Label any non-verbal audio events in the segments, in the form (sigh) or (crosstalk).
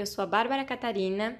eu sou a Bárbara Catarina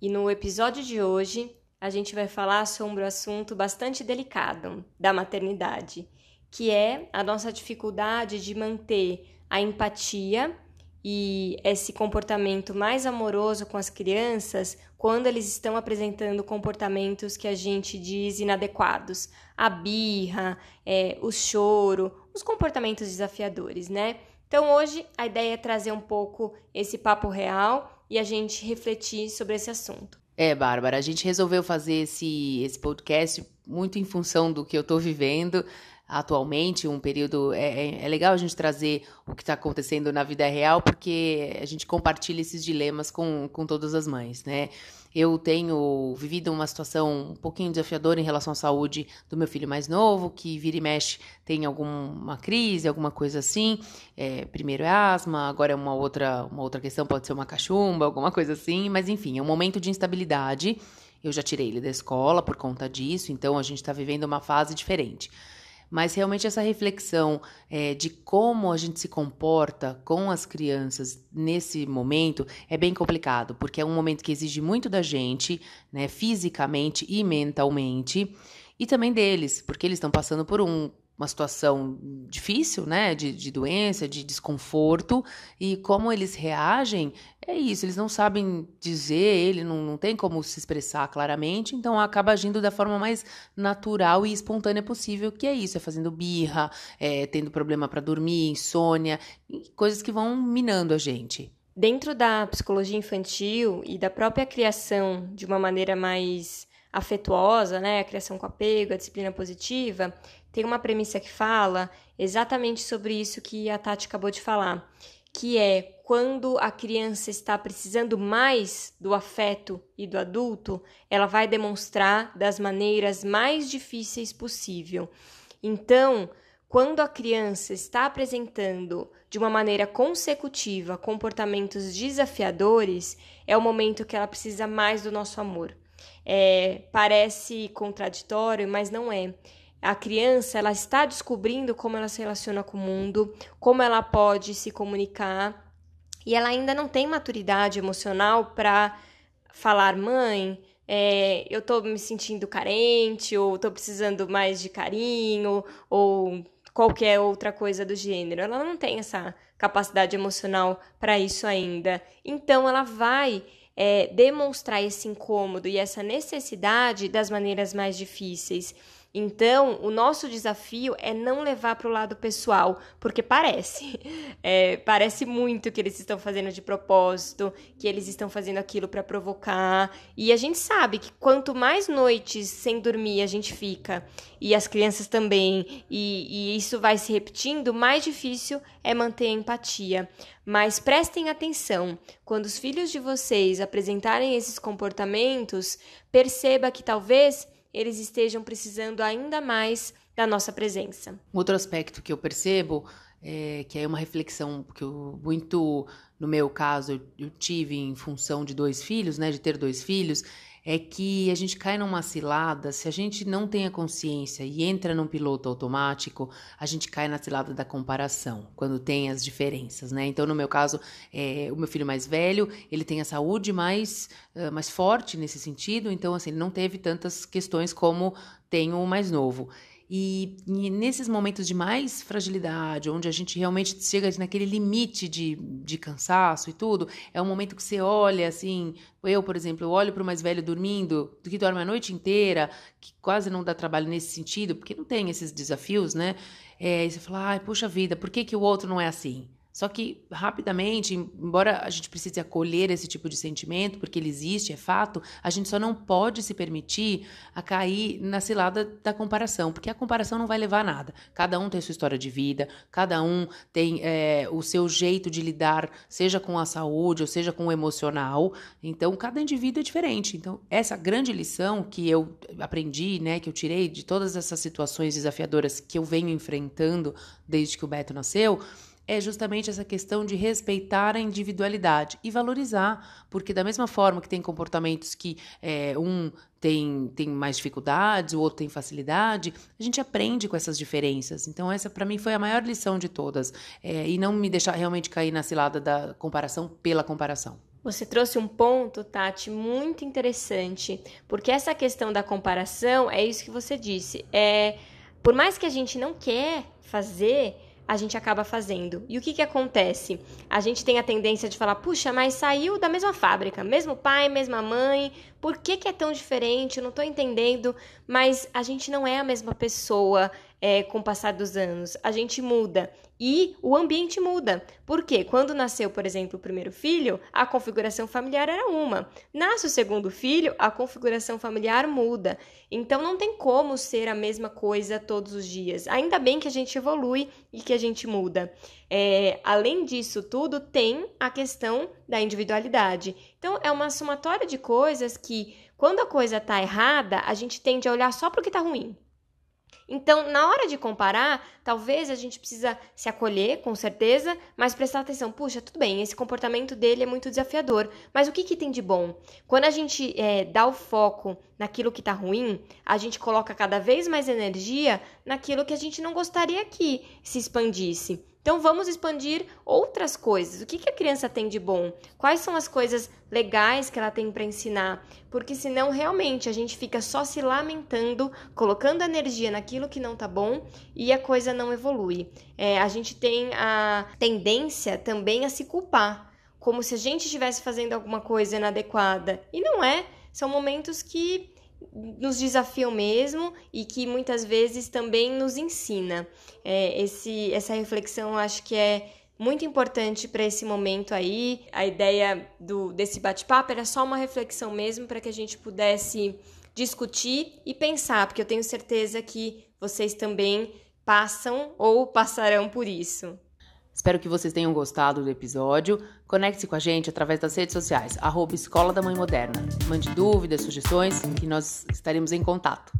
e no episódio de hoje a gente vai falar sobre um assunto bastante delicado da maternidade que é a nossa dificuldade de manter a empatia e esse comportamento mais amoroso com as crianças quando eles estão apresentando comportamentos que a gente diz inadequados. A birra, é, o choro, os comportamentos desafiadores, né? Então hoje a ideia é trazer um pouco esse papo real e a gente refletir sobre esse assunto. É, Bárbara, a gente resolveu fazer esse, esse podcast muito em função do que eu estou vivendo atualmente, um período. É, é, é, legal a gente trazer o que está acontecendo na vida real, porque a gente compartilha esses dilemas com, com todas as mães, né? Eu tenho vivido uma situação um pouquinho desafiadora em relação à saúde do meu filho mais novo, que vira e mexe tem alguma crise, alguma coisa assim. É, primeiro é asma, agora é uma outra, uma outra questão, pode ser uma cachumba, alguma coisa assim, mas enfim, é um momento de instabilidade. Eu já tirei ele da escola por conta disso, então a gente está vivendo uma fase diferente mas realmente essa reflexão é, de como a gente se comporta com as crianças nesse momento é bem complicado, porque é um momento que exige muito da gente, né, fisicamente e mentalmente, e também deles, porque eles estão passando por um uma situação difícil, né, de, de doença, de desconforto, e como eles reagem, é isso, eles não sabem dizer, ele não, não tem como se expressar claramente, então acaba agindo da forma mais natural e espontânea possível, que é isso, é fazendo birra, é, tendo problema para dormir, insônia, coisas que vão minando a gente. Dentro da psicologia infantil e da própria criação de uma maneira mais afetuosa, né, a criação com apego, a disciplina positiva, tem uma premissa que fala exatamente sobre isso que a Tati acabou de falar, que é quando a criança está precisando mais do afeto e do adulto, ela vai demonstrar das maneiras mais difíceis possível. Então, quando a criança está apresentando de uma maneira consecutiva comportamentos desafiadores, é o momento que ela precisa mais do nosso amor. É, parece contraditório, mas não é a criança ela está descobrindo como ela se relaciona com o mundo, como ela pode se comunicar, e ela ainda não tem maturidade emocional para falar, mãe, é, eu estou me sentindo carente, ou estou precisando mais de carinho, ou qualquer outra coisa do gênero. Ela não tem essa capacidade emocional para isso ainda. Então, ela vai é, demonstrar esse incômodo e essa necessidade das maneiras mais difíceis. Então, o nosso desafio é não levar para o lado pessoal, porque parece, (laughs) é, parece muito que eles estão fazendo de propósito, que eles estão fazendo aquilo para provocar. E a gente sabe que quanto mais noites sem dormir a gente fica, e as crianças também, e, e isso vai se repetindo, mais difícil é manter a empatia. Mas prestem atenção, quando os filhos de vocês apresentarem esses comportamentos, perceba que talvez eles estejam precisando ainda mais da nossa presença. Outro aspecto que eu percebo é que é uma reflexão que eu muito no meu caso eu, tive em função de dois filhos, né, de ter dois filhos, é que a gente cai numa cilada, se a gente não tem a consciência e entra num piloto automático, a gente cai na cilada da comparação, quando tem as diferenças, né? Então, no meu caso, é, o meu filho mais velho, ele tem a saúde mais, uh, mais forte nesse sentido, então, assim, ele não teve tantas questões como tem o mais novo. E, e, nesses momentos de mais fragilidade, onde a gente realmente chega naquele limite de, de cansaço e tudo, é um momento que você olha assim. Eu, por exemplo, eu olho para o mais velho dormindo, que dorme a noite inteira, que quase não dá trabalho nesse sentido, porque não tem esses desafios, né? É, e você fala, ai, puxa vida, por que, que o outro não é assim? Só que, rapidamente, embora a gente precise acolher esse tipo de sentimento, porque ele existe, é fato, a gente só não pode se permitir a cair na cilada da comparação, porque a comparação não vai levar a nada. Cada um tem sua história de vida, cada um tem é, o seu jeito de lidar, seja com a saúde ou seja com o emocional. Então, cada indivíduo é diferente. Então, essa grande lição que eu aprendi, né, que eu tirei de todas essas situações desafiadoras que eu venho enfrentando desde que o Beto nasceu, é justamente essa questão de respeitar a individualidade e valorizar, porque da mesma forma que tem comportamentos que é, um tem, tem mais dificuldades, o outro tem facilidade, a gente aprende com essas diferenças. Então, essa para mim foi a maior lição de todas, é, e não me deixar realmente cair na cilada da comparação pela comparação. Você trouxe um ponto, Tati, muito interessante, porque essa questão da comparação é isso que você disse. É, por mais que a gente não quer fazer, a gente acaba fazendo. E o que, que acontece? A gente tem a tendência de falar, puxa, mas saiu da mesma fábrica, mesmo pai, mesma mãe, por que, que é tão diferente? Eu não estou entendendo, mas a gente não é a mesma pessoa é, com o passar dos anos. A gente muda e o ambiente muda. Por quê? Quando nasceu, por exemplo, o primeiro filho, a configuração familiar era uma. Nasce o segundo filho, a configuração familiar muda. Então não tem como ser a mesma coisa todos os dias. Ainda bem que a gente evolui e que a gente muda. É, além disso tudo, tem a questão da individualidade. Então é uma somatória de coisas que, quando a coisa está errada, a gente tende a olhar só para o que está ruim. Então, na hora de comparar, talvez a gente precisa se acolher, com certeza, mas prestar atenção. Puxa, tudo bem, esse comportamento dele é muito desafiador, mas o que, que tem de bom? Quando a gente é, dá o foco naquilo que está ruim, a gente coloca cada vez mais energia naquilo que a gente não gostaria que se expandisse. Então vamos expandir outras coisas. O que, que a criança tem de bom? Quais são as coisas legais que ela tem para ensinar? Porque senão realmente a gente fica só se lamentando, colocando energia naquilo que não tá bom e a coisa não evolui. É, a gente tem a tendência também a se culpar, como se a gente estivesse fazendo alguma coisa inadequada. E não é. São momentos que nos desafiam mesmo e que muitas vezes também nos ensina. É, esse, essa reflexão acho que é muito importante para esse momento aí. A ideia do, desse bate-papo era só uma reflexão mesmo para que a gente pudesse discutir e pensar, porque eu tenho certeza que vocês também passam ou passarão por isso. Espero que vocês tenham gostado do episódio. Conecte-se com a gente através das redes sociais, arroba Escola da Mãe Moderna. Mande dúvidas, sugestões, que nós estaremos em contato.